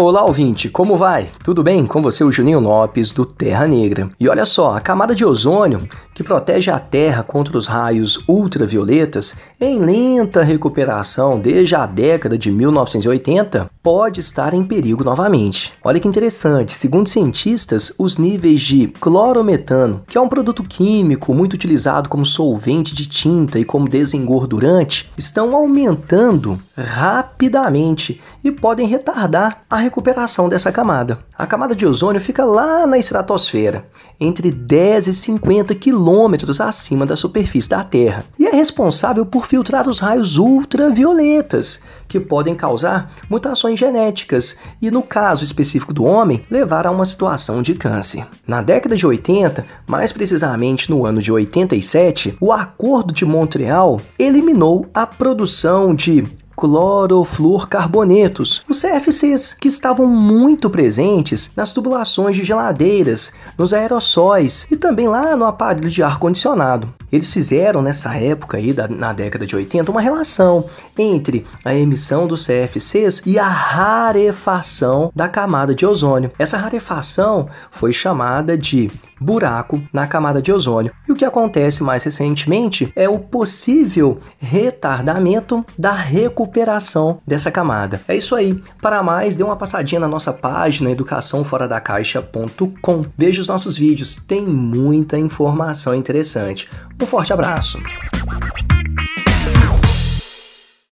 Olá, ouvinte, como vai? Tudo bem? Com você, o Juninho Lopes, do Terra Negra. E olha só, a camada de ozônio, que protege a Terra contra os raios ultravioletas, em lenta recuperação desde a década de 1980, pode estar em perigo novamente. Olha que interessante, segundo cientistas, os níveis de clorometano, que é um produto químico muito utilizado como solvente de tinta e como desengordurante, estão aumentando rapidamente e podem retardar a recuperação dessa camada. A camada de ozônio fica lá na estratosfera, entre 10 e 50 quilômetros acima da superfície da Terra, e é responsável por filtrar os raios ultravioletas, que podem causar mutações genéticas e, no caso específico do homem, levar a uma situação de câncer. Na década de 80, mais precisamente no ano de 87, o Acordo de Montreal eliminou a produção de clorofluorcarbonetos, os CFCs, que estavam muito presentes nas tubulações de geladeiras, nos aerossóis e também lá no aparelho de ar-condicionado. Eles fizeram nessa época aí, da, na década de 80, uma relação entre a emissão dos CFCs e a rarefação da camada de ozônio. Essa rarefação foi chamada de buraco na camada de ozônio. E o que acontece mais recentemente é o possível retardamento da recuperação dessa camada. É isso aí. Para mais, dê uma passadinha na nossa página educaçãoforadacaixa.com. Veja os nossos vídeos, tem muita informação interessante. Um forte abraço.